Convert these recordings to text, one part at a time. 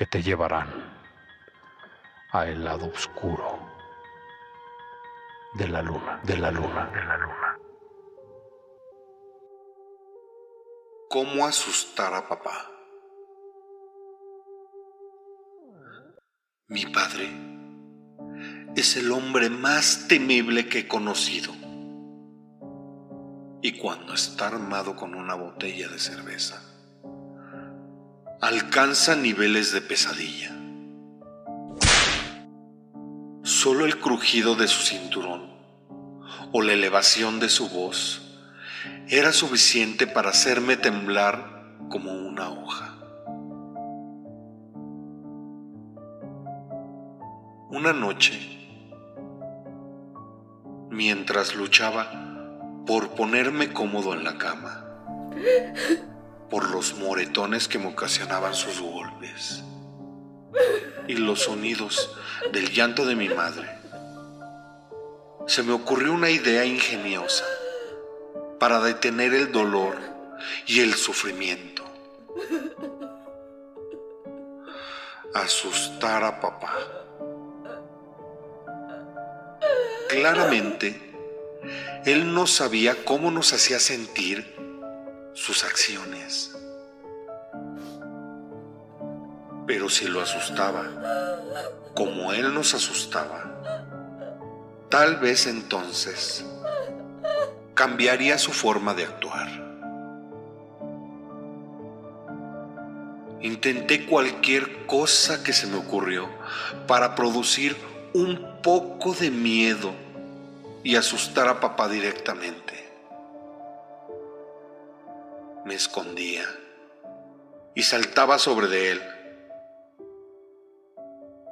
que te llevarán a el lado oscuro de la luna, de la luna, de la luna. ¿Cómo asustar a papá? Mi padre es el hombre más temible que he conocido. Y cuando está armado con una botella de cerveza, alcanza niveles de pesadilla. Solo el crujido de su cinturón o la elevación de su voz era suficiente para hacerme temblar como una hoja. Una noche, mientras luchaba por ponerme cómodo en la cama, por los moretones que me ocasionaban sus golpes y los sonidos del llanto de mi madre, se me ocurrió una idea ingeniosa para detener el dolor y el sufrimiento. Asustar a papá. Claramente, él no sabía cómo nos hacía sentir sus acciones. Pero si lo asustaba, como él nos asustaba, tal vez entonces cambiaría su forma de actuar. Intenté cualquier cosa que se me ocurrió para producir un poco de miedo y asustar a papá directamente. Me escondía y saltaba sobre de él,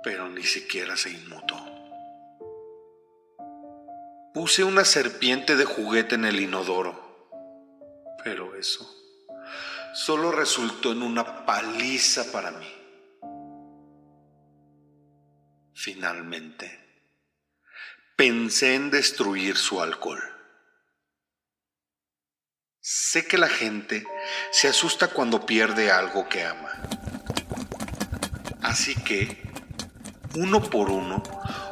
pero ni siquiera se inmutó. Puse una serpiente de juguete en el inodoro, pero eso solo resultó en una paliza para mí. Finalmente, pensé en destruir su alcohol. Sé que la gente se asusta cuando pierde algo que ama. Así que, uno por uno,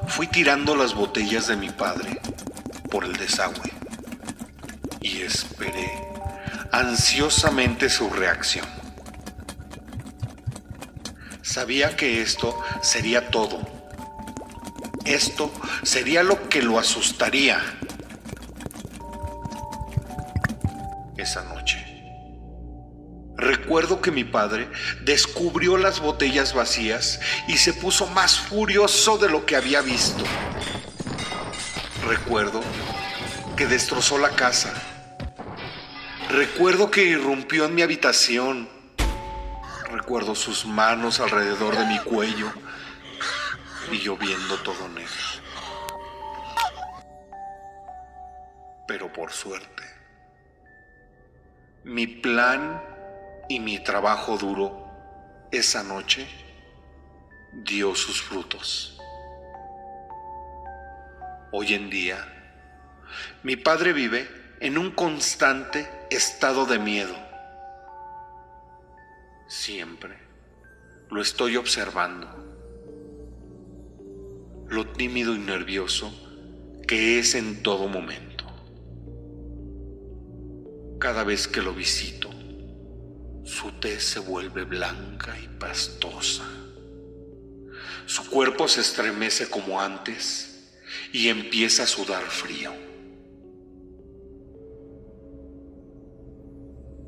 fui tirando las botellas de mi padre por el desagüe y esperé ansiosamente su reacción. Sabía que esto sería todo. Esto sería lo que lo asustaría Recuerdo que mi padre descubrió las botellas vacías y se puso más furioso de lo que había visto. Recuerdo que destrozó la casa. Recuerdo que irrumpió en mi habitación. Recuerdo sus manos alrededor de mi cuello y yo viendo todo negro. Pero por suerte, mi plan y mi trabajo duro esa noche dio sus frutos. Hoy en día, mi padre vive en un constante estado de miedo. Siempre lo estoy observando. Lo tímido y nervioso que es en todo momento. Cada vez que lo visito, su tez se vuelve blanca y pastosa. Su cuerpo se estremece como antes y empieza a sudar frío.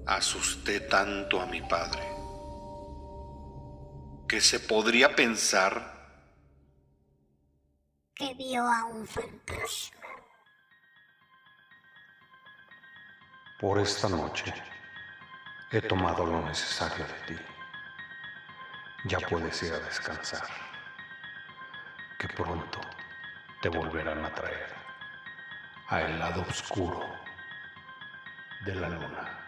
Asusté tanto a mi padre que se podría pensar que vio a un fantasma. Por esta noche he tomado lo necesario de ti. ya puedes ir a descansar, que pronto te volverán a traer a el lado oscuro de la luna.